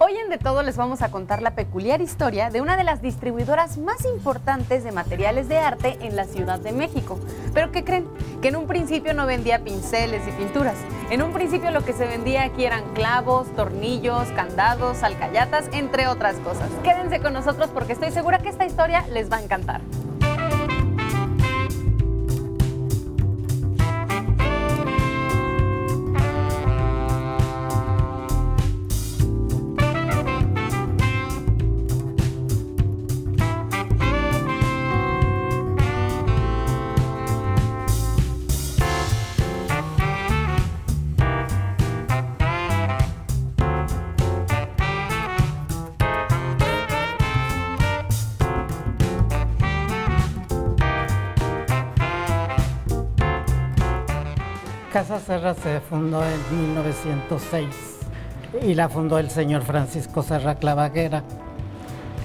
Hoy en De Todo les vamos a contar la peculiar historia de una de las distribuidoras más importantes de materiales de arte en la Ciudad de México. Pero ¿qué creen? Que en un principio no vendía pinceles y pinturas. En un principio lo que se vendía aquí eran clavos, tornillos, candados, alcayatas, entre otras cosas. Quédense con nosotros porque estoy segura que esta historia les va a encantar. Casa Serra se fundó en 1906 y la fundó el señor Francisco Serra Clavaguera.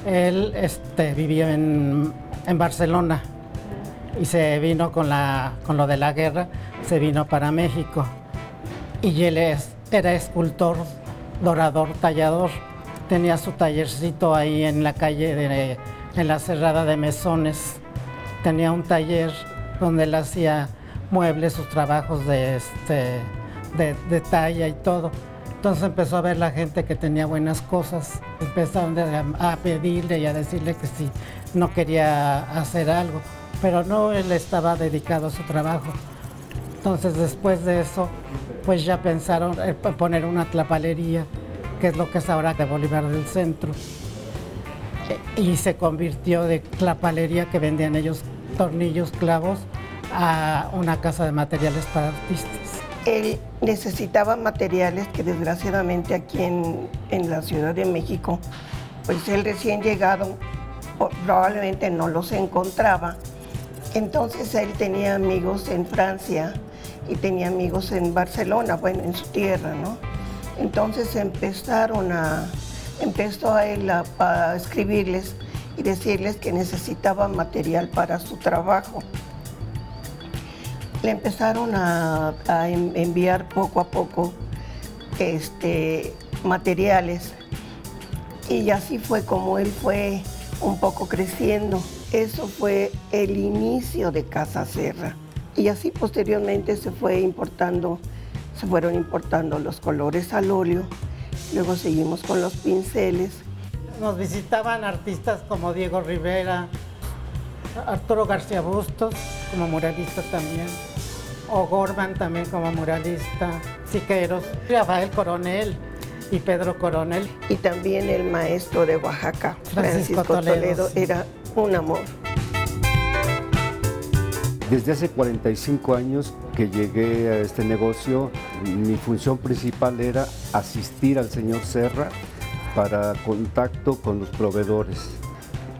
Él este, vivía en, en Barcelona y se vino con, la, con lo de la guerra, se vino para México. Y él es- era escultor, dorador, tallador. Tenía su tallercito ahí en la calle, de, en la cerrada de Mesones. Tenía un taller donde él hacía muebles, sus trabajos de, este, de, de talla y todo. Entonces empezó a ver la gente que tenía buenas cosas, empezaron a, pedirle y a decirle que si no quería hacer algo, pero no, él estaba dedicado a su trabajo. Entonces después de eso, pues ya pensaron en poner una tlapalería, que es lo que es ahora de Bolívar del Centro. Y se convirtió de tlapalería que vendían ellos tornillos, clavos, a una casa de materiales para artistas. Él necesitaba materiales que desgraciadamente aquí en, en la Ciudad de México, pues él recién llegado probablemente no los encontraba. Entonces él tenía amigos en Francia y tenía amigos en Barcelona, bueno, en su tierra, ¿no? Entonces empezaron a, empezó a él a escribirles y decirles que necesitaba material para su trabajo le empezaron a, a en- enviar poco a poco este, materiales y así fue como él fue un poco creciendo. Eso fue el inicio de Casa Serra y así posteriormente se fue importando, se fueron importando los colores al óleo, luego seguimos con los pinceles. Nos visitaban artistas como Diego Rivera, Arturo García Bustos, como muralista también, o Gorman también como muralista, Siqueiros, Rafael Coronel y Pedro Coronel. y también el maestro de Oaxaca, Francisco Francisco, Toledo, Toledo, sí. era un amor. Desde hace 45 años que llegué a este negocio, mi función principal era asistir al señor Serra para contacto con los proveedores.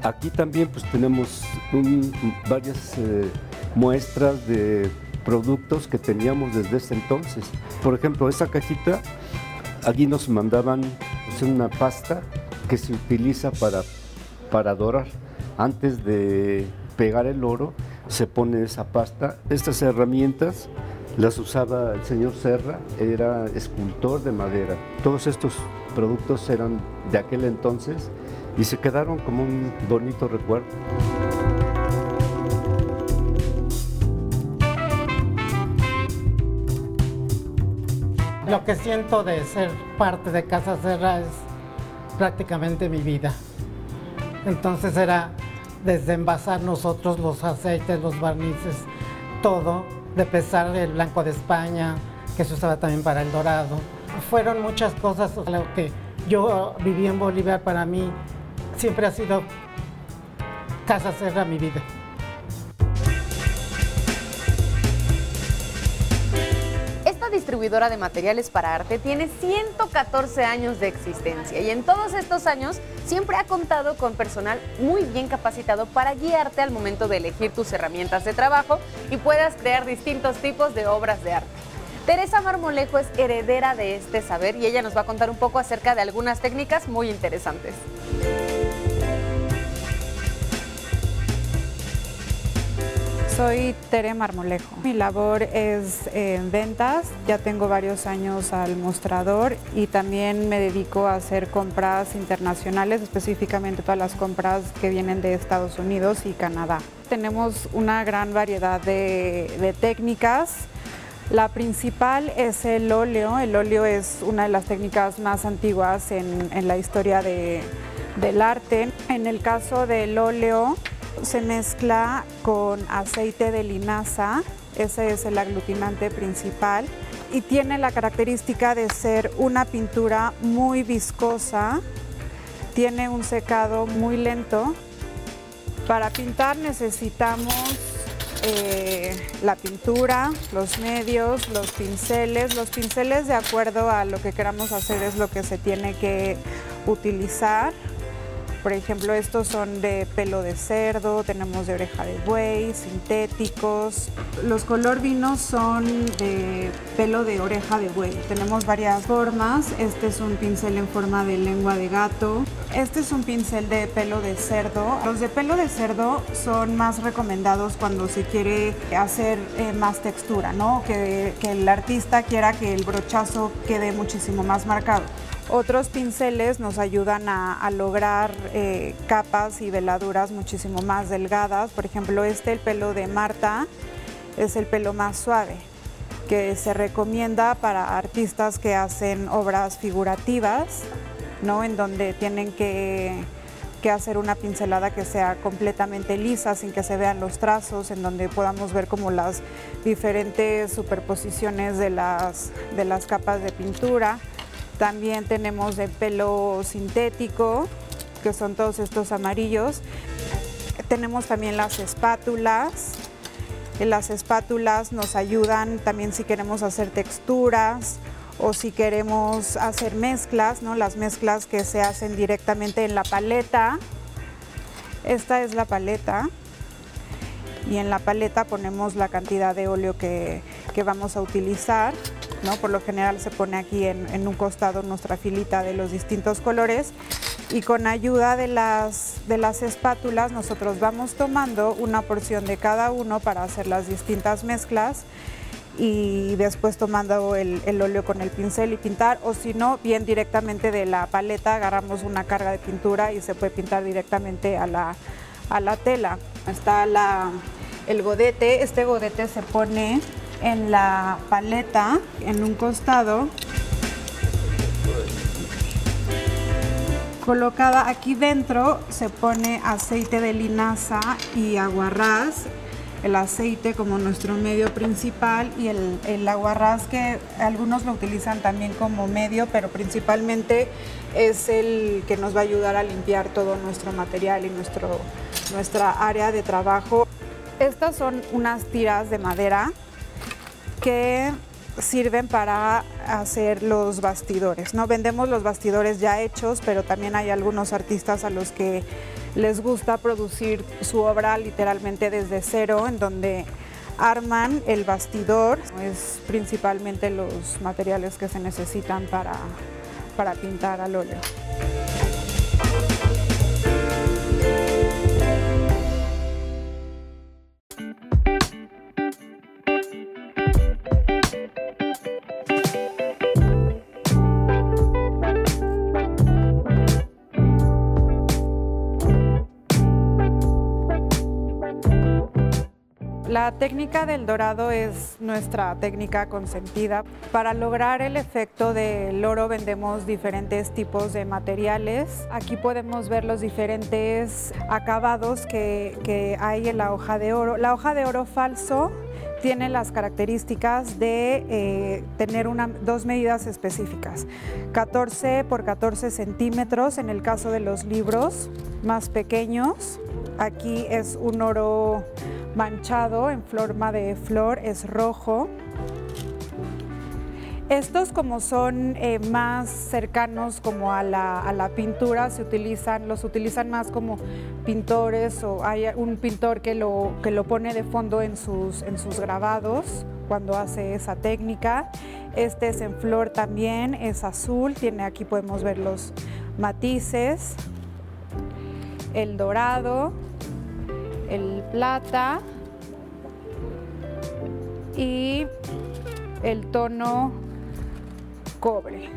Aquí también pues tenemos un- varias eh, muestras de productos que teníamos desde ese entonces. Por ejemplo, esa cajita, aquí nos mandaban pues, una pasta que se utiliza para, para dorar. Antes de pegar el oro, se pone esa pasta. Estas herramientas las usaba el señor Serra, era escultor de madera. Todos estos productos eran de aquel entonces y se quedaron como un bonito recuerdo. Lo que siento de ser parte de Casa Serra es prácticamente mi vida. Entonces era desde envasar nosotros los aceites, los barnices, todo, de pesar el blanco de España, que se usaba también para el dorado. Fueron muchas cosas, lo que yo viví en Bolívar para mí siempre ha sido Casa Serra mi vida. Distribuidora de materiales para arte tiene 114 años de existencia y en todos estos años siempre ha contado con personal muy bien capacitado para guiarte al momento de elegir tus herramientas de trabajo y puedas crear distintos tipos de obras de arte. Teresa Marmolejo es heredera de este saber y ella nos va a contar un poco acerca de algunas técnicas muy interesantes. Soy Tere Marmolejo. Mi labor es en ventas, ya tengo varios años al mostrador y también me dedico a hacer compras internacionales, específicamente todas las compras que vienen de Estados Unidos y Canadá. Tenemos una gran variedad de, técnicas. La principal es el óleo. El óleo es una de las técnicas más antiguas en, la historia del arte. En el caso del óleo, se mezcla con aceite de linaza, ese es el aglutinante principal, y tiene la característica de ser una pintura muy viscosa, tiene un secado muy lento. Para pintar necesitamos eh, la pintura, los medios, los pinceles. Los pinceles de acuerdo a lo que queramos hacer es lo que se tiene que utilizar. Por ejemplo, estos son de pelo de cerdo, tenemos de oreja de buey, sintéticos. Los color vinos son de pelo de oreja de buey. Tenemos varias formas. Este es un pincel en forma de lengua de gato. Este es un pincel de pelo de cerdo. Los de pelo de cerdo son más recomendados cuando se quiere hacer eh, más textura, ¿no? Que, que el artista quiera que el brochazo quede muchísimo más marcado. Otros pinceles nos ayudan a, lograr eh, capas y veladuras muchísimo más delgadas. Por ejemplo, este, el pelo de Marta, es el pelo más suave, que se recomienda para artistas que hacen obras figurativas, ¿no? en donde tienen que, hacer una pincelada que sea completamente lisa, sin que se vean los trazos, en donde podamos ver como las diferentes superposiciones de las, de las capas de pintura. También tenemos de pelo sintético, que son todos estos amarillos. Tenemos también las espátulas. Las espátulas nos ayudan también si queremos hacer texturas o si queremos hacer mezclas, ¿no? las mezclas que se hacen directamente en la paleta. Esta es la paleta y en la paleta ponemos la cantidad de óleo que, que vamos a utilizar. Por lo general se pone aquí en, un costado nuestra filita de los distintos colores y con ayuda de las, de las espátulas nosotros vamos tomando una porción de cada uno para hacer las distintas mezclas y después tomando el, óleo con el pincel y pintar o si no, bien directamente de la paleta agarramos una carga de pintura y se puede pintar directamente a la, a la tela. Está la, el godete, este godete se pone en la paleta, en un costado. Colocada aquí dentro se pone aceite de linaza y aguarrás, el aceite como nuestro medio principal y el, el aguarrás que algunos lo utilizan también como medio, pero principalmente es el que nos va a ayudar a limpiar todo nuestro material y nuestro, nuestra área de trabajo. Estas son unas tiras de madera que sirven para hacer los bastidores. No vendemos los bastidores ya hechos, pero también hay algunos artistas a los que les gusta producir su obra literalmente desde cero, en donde arman el bastidor. Es principalmente los materiales que se necesitan para, para pintar al óleo. La técnica del dorado es nuestra técnica consentida. Para lograr el efecto del oro vendemos diferentes tipos de materiales. Aquí podemos ver los diferentes acabados que, hay en la hoja de oro. La hoja de oro falso tiene las características de eh, tener dos medidas específicas, 14 por 14 centímetros en el caso de los libros más pequeños. Aquí es un oro manchado en forma de flor, es rojo. Estos como son eh, más cercanos como a la, pintura, se utilizan, los utilizan más como pintores o hay un pintor que lo, que lo pone de fondo en sus, en sus grabados cuando hace esa técnica. Este es en flor también, es azul, tiene aquí podemos ver los matices, el dorado, el plata y el tono cobre,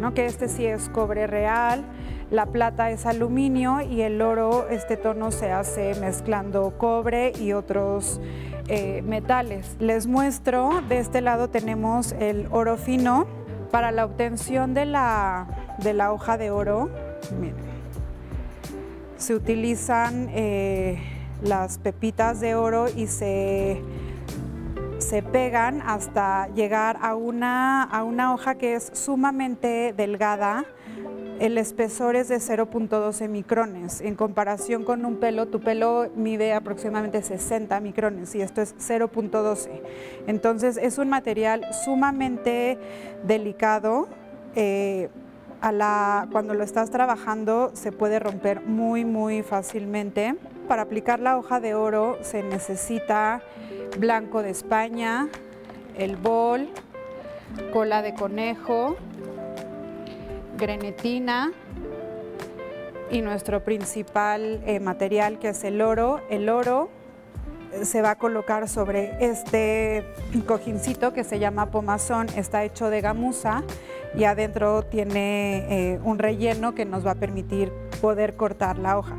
¿no? que este sí es cobre real, la plata es aluminio y el oro, este tono se hace mezclando cobre y otros eh, metales. Les muestro, de este lado tenemos el oro fino. Para la obtención de la, hoja de oro, se utilizan eh, las pepitas de oro y se se pegan hasta llegar a una, a una hoja que es sumamente delgada. El espesor es de 0.12 micrones. En comparación con un pelo, tu pelo mide aproximadamente 60 micrones y esto es 0.12. Entonces es un material sumamente delicado. Eh, a la, cuando lo estás trabajando se puede romper muy muy fácilmente. Para aplicar la hoja de oro se necesita blanco de España, el bol, cola de conejo, grenetina y nuestro principal eh, material que es el oro. El oro eh, se va a colocar sobre este cojincito que se llama pomazón, está hecho de gamuza y adentro tiene eh, un relleno que nos va a permitir poder cortar la hoja.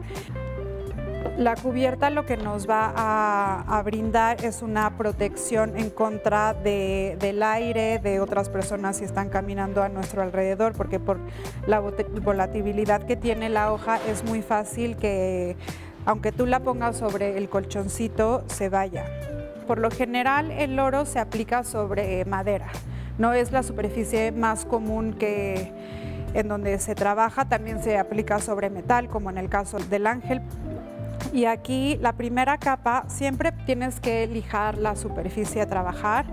La cubierta lo que nos va a, brindar es una protección en contra del aire, de otras personas si están caminando a nuestro alrededor, porque por la volatilidad que tiene la hoja es muy fácil que, aunque tú la pongas sobre el colchoncito, se vaya. Por lo general el oro se aplica sobre madera, no es la superficie más común que en donde se trabaja, también se aplica sobre metal, como en el caso del ángel, y aquí la primera capa siempre tienes que lijar la superficie a trabajar.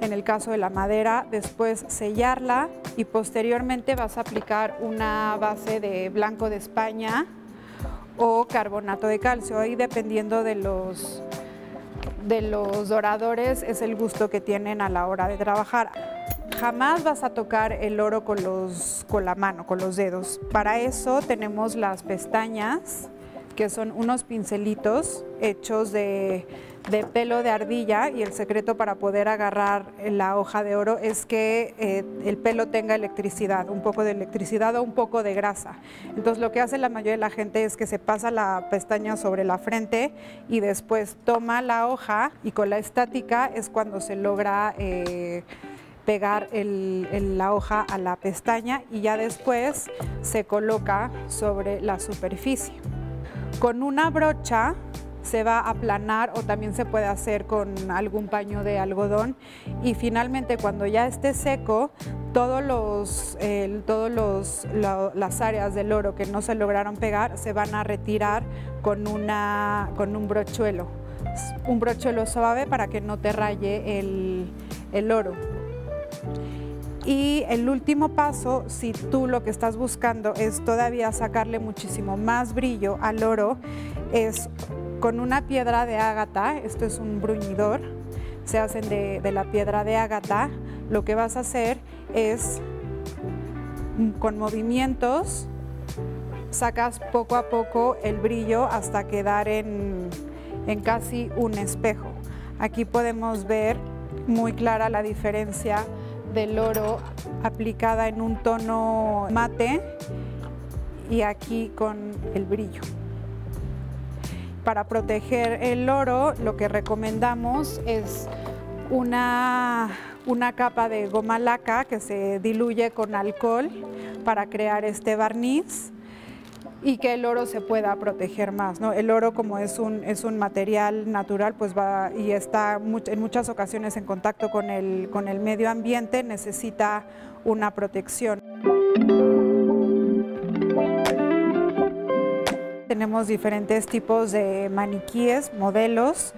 En el caso de la madera, después sellarla y posteriormente vas a aplicar una base de blanco de España o carbonato de calcio. Ahí dependiendo de los, de los doradores es el gusto que tienen a la hora de trabajar. Jamás vas a tocar el oro con, los, con la mano, con los dedos. Para eso tenemos las pestañas que son unos pincelitos hechos de, pelo de ardilla y el secreto para poder agarrar la hoja de oro es que eh, el pelo tenga electricidad, un poco de electricidad o un poco de grasa. Entonces lo que hace la mayoría de la gente es que se pasa la pestaña sobre la frente y después toma la hoja y con la estática es cuando se logra... Eh, pegar la hoja a la pestaña y ya después se coloca sobre la superficie. Con una brocha se va a aplanar o también se puede hacer con algún paño de algodón. Y finalmente cuando ya esté seco todos los, todos las áreas del oro que no se lograron pegar se van a retirar con, una, con un brochuelo. Un brochuelo suave para que no te raye el, el oro y el último paso, si tú lo que estás buscando es todavía sacarle muchísimo más brillo al oro, es con una piedra de ágata, esto es un bruñidor, se hacen de, la piedra de ágata, lo que vas a hacer es con movimientos sacas poco a poco el brillo hasta quedar en, en casi un espejo. Aquí podemos ver muy clara la diferencia del oro aplicada en un tono mate y aquí con el brillo. Para proteger el oro lo que recomendamos es una, una capa de goma laca que se diluye con alcohol para crear este barniz y que el oro se pueda proteger más. ¿no? El oro como es un, es un material natural pues va y está en muchas ocasiones en contacto con el, con el medio ambiente, necesita una protección. Tenemos diferentes tipos de maniquíes, modelos.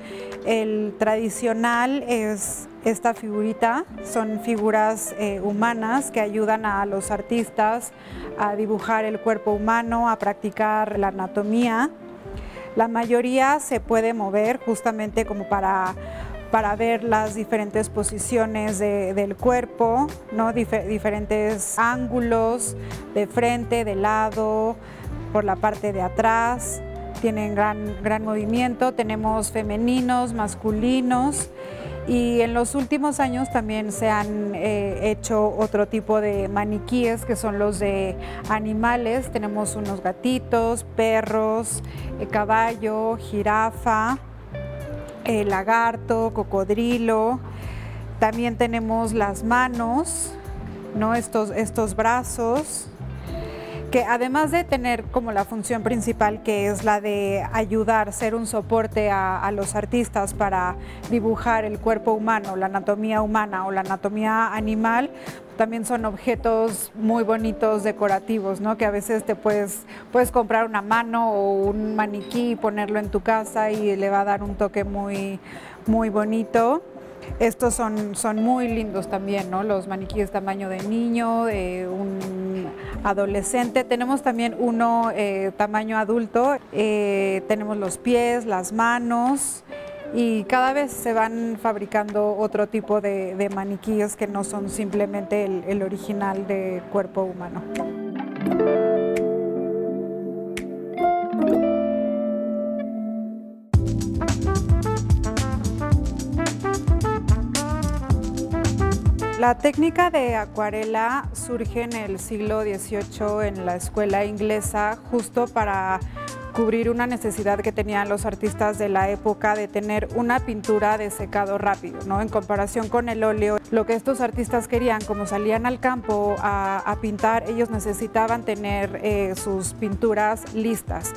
El tradicional es esta figurita, son figuras eh, humanas que ayudan a los artistas a dibujar el cuerpo humano, a practicar la anatomía. La mayoría se puede mover justamente como para, para ver las diferentes posiciones del cuerpo, ¿no? diferentes ángulos de frente, de lado, por la parte de atrás, tienen gran, gran movimiento, tenemos femeninos, masculinos Y en los últimos años también se han eh, hecho otro tipo de maniquíes que son los de animales. Tenemos unos gatitos, perros, eh, caballo, jirafa, eh, lagarto, cocodrilo. También tenemos las manos, ¿no? estos, estos brazos que además de tener como la función principal que es la de ayudar, ser un soporte a, los artistas para dibujar el cuerpo humano, la anatomía humana o la anatomía animal, también son objetos muy bonitos, decorativos, ¿no? Que a veces te puedes, puedes comprar una mano o un maniquí y ponerlo en tu casa y le va a dar un toque muy, muy bonito. Estos son, son muy lindos también, ¿no? Los maniquíes tamaño de niño, de un adolescente. Tenemos también uno eh, tamaño adulto. Eh, tenemos los pies, las manos y cada vez se van fabricando otro tipo de, maniquíes que no son simplemente el original de cuerpo humano. La técnica de acuarela surge en el siglo XVIII en la escuela inglesa justo para cubrir una necesidad que tenían los artistas de la época de tener una pintura de secado rápido, ¿no? En comparación con el óleo, lo que estos artistas querían, como salían al campo a, pintar, ellos necesitaban tener eh, sus pinturas listas.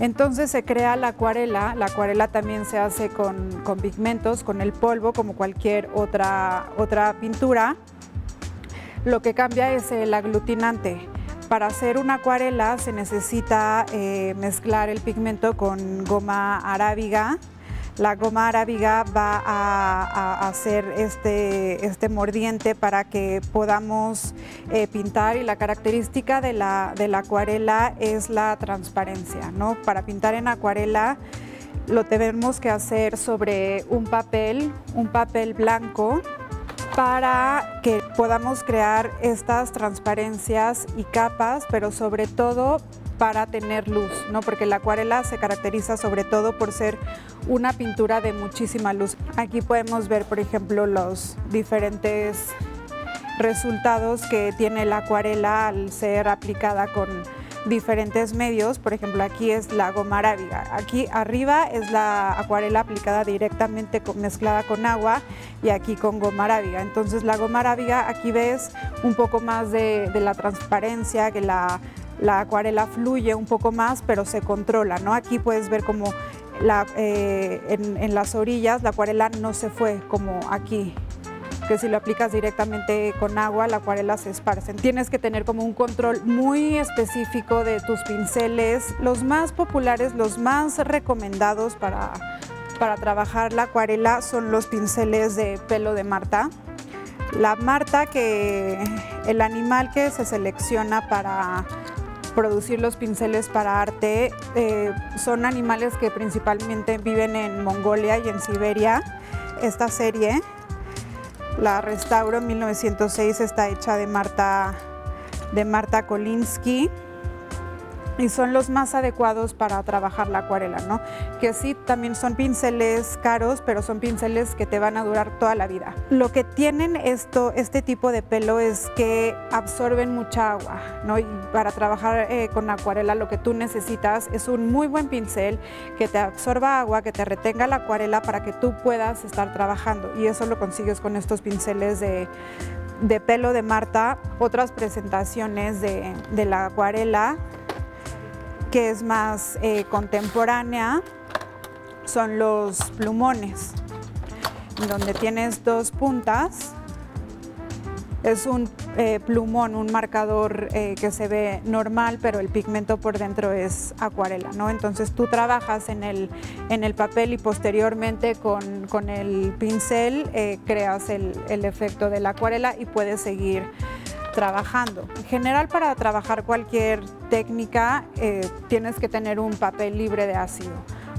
Entonces se crea la acuarela, la acuarela también se hace con, pigmentos, con el polvo, como cualquier otra, otra pintura. Lo que cambia es el aglutinante. Para hacer una acuarela se necesita eh, mezclar el pigmento con goma arábiga, la goma arábiga va a, hacer este, este, mordiente para que podamos eh, pintar y la característica de la, acuarela es la transparencia. ¿no? Para pintar en acuarela lo tenemos que hacer sobre un papel, un papel blanco para que podamos crear estas transparencias y capas, pero sobre todo para tener luz, ¿no? porque la acuarela se caracteriza sobre todo por ser una pintura de muchísima luz. Aquí podemos ver, por ejemplo, los diferentes resultados que tiene la acuarela al ser aplicada con diferentes medios. Por ejemplo, aquí es la goma. Aquí arriba es la acuarela aplicada directamente mezclada con agua y aquí con goma arábiga. Entonces la goma arábiga aquí ves un poco más de la transparencia, que la la acuarela fluye un poco más, pero se controla, ¿no? Aquí puedes ver como eh, en, las orillas la acuarela no se fue como aquí, que si lo aplicas directamente con agua, la acuarela se esparce. Tienes que tener como un control muy específico de tus pinceles. Los más populares, los más recomendados para, para trabajar la acuarela son los pinceles de pelo de Marta. La Marta, que el animal que se selecciona para producir los pinceles para arte. Eh, son animales que principalmente viven en Mongolia y en Siberia. Esta serie, la restauro en 1906, está hecha de Marta, de Marta Kolinsky y son los más adecuados para trabajar la acuarela, ¿no? Que sí, también son pinceles caros, pero son pinceles que te van a durar toda la vida. Lo que tienen esto, este tipo de pelo es que absorben mucha agua, ¿no? Y para trabajar eh, con acuarela lo que tú necesitas es un muy buen pincel que te absorba agua, que te retenga la acuarela para que tú puedas estar trabajando. Y eso lo consigues con estos pinceles de, pelo de Marta. Otras presentaciones de, de la acuarela que es más eh, contemporánea son los plumones, donde tienes dos puntas. Es un eh, plumón, un marcador eh, que se ve normal, pero el pigmento por dentro es acuarela, ¿no? Entonces tú trabajas en el, en el papel y posteriormente con, el pincel creas el, el efecto de la acuarela y puedes seguir trabajando. En general para trabajar cualquier técnica eh, tienes que tener un papel libre de ácido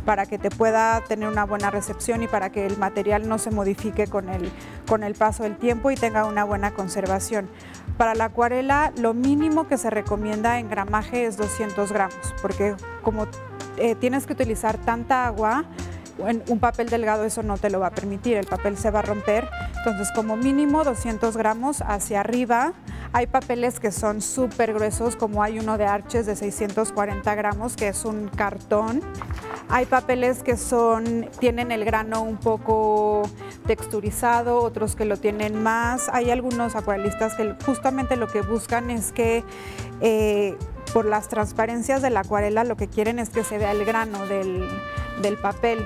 para que te pueda tener una buena recepción y para que el material no se modifique con el, con el paso del tiempo y tenga una buena conservación. Para la acuarela lo mínimo que se recomienda en gramaje es 200 gramos porque como eh, tienes que utilizar tanta agua, un papel delgado eso no te lo va a permitir, el papel se va a romper. Entonces como mínimo 200 gramos hacia arriba. Hay papeles que son súper gruesos, como hay uno de Arches de 640 gramos, que es un cartón. Hay papeles que son, tienen el grano un poco texturizado, otros que lo tienen más. Hay algunos acuarelistas que justamente lo que buscan es que eh, por las transparencias de la acuarela lo que quieren es que se vea el grano del, del papel.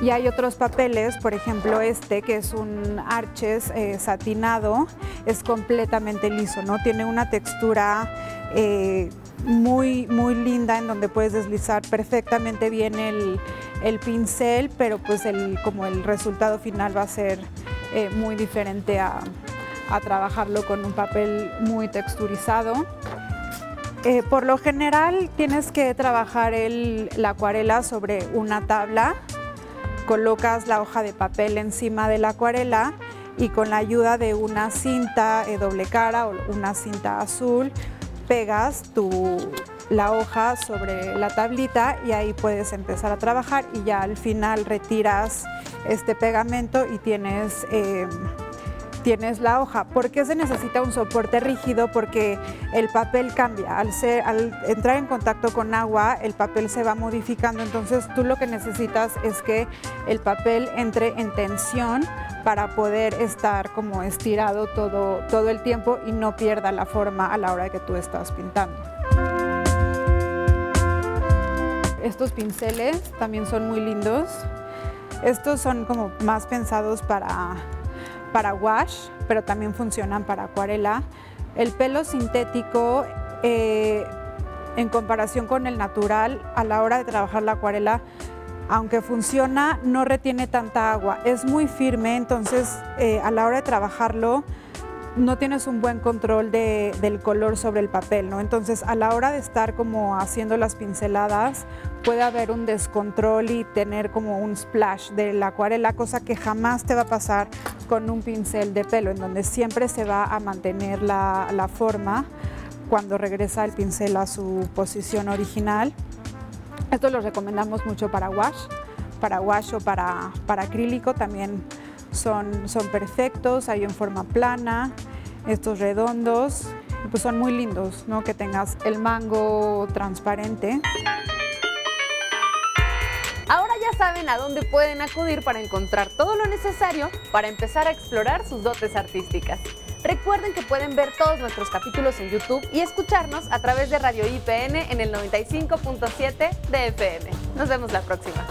Y hay otros papeles, por ejemplo este, que es un arches eh, satinado, es completamente liso, ¿no? Tiene una textura eh, muy, muy linda en donde puedes deslizar perfectamente bien el, pincel, pero pues el, como el resultado final va a ser eh, muy diferente a, trabajarlo con un papel muy texturizado. por lo general tienes que trabajar la acuarela sobre una tabla colocas la hoja de papel encima de la acuarela y con la ayuda de una cinta doble cara o una cinta azul pegas tu, la hoja sobre la tablita y ahí puedes empezar a trabajar y ya al final retiras este pegamento y tienes eh, tienes la hoja. ¿Por qué se necesita un soporte rígido? Porque el papel cambia. Al, entrar en contacto con agua, el papel se va modificando. Entonces tú lo que necesitas es que el papel entre en tensión para poder estar como estirado todo, todo el tiempo y no pierda la forma a la hora que tú estás pintando. Estos pinceles también son muy lindos. Estos son como más pensados para para wash, pero también funcionan para acuarela. El pelo sintético, eh, en comparación con el natural, a la hora de trabajar la acuarela, aunque funciona, no retiene tanta agua. Es muy firme, entonces eh, a la hora de trabajarlo, no tienes un buen control del color sobre el papel, ¿no? Entonces, a la hora de estar como haciendo las pinceladas, puede haber un descontrol y tener como un splash de la acuarela, cosa que jamás te va a pasar con un pincel de pelo, en donde siempre se va a mantener la, forma cuando regresa el pincel a su posición original. Esto lo recomendamos mucho para wash, para wash o para, para acrílico también son, son perfectos, hay en forma plana, estos redondos, pues son muy lindos, ¿no? Que tengas el mango transparente. Ahora ya saben a dónde pueden acudir para encontrar todo lo necesario para empezar a explorar sus dotes artísticas. Recuerden que pueden ver todos nuestros capítulos en YouTube y escucharnos a través de Radio IPN en el 95.7 de FM. Nos vemos la próxima.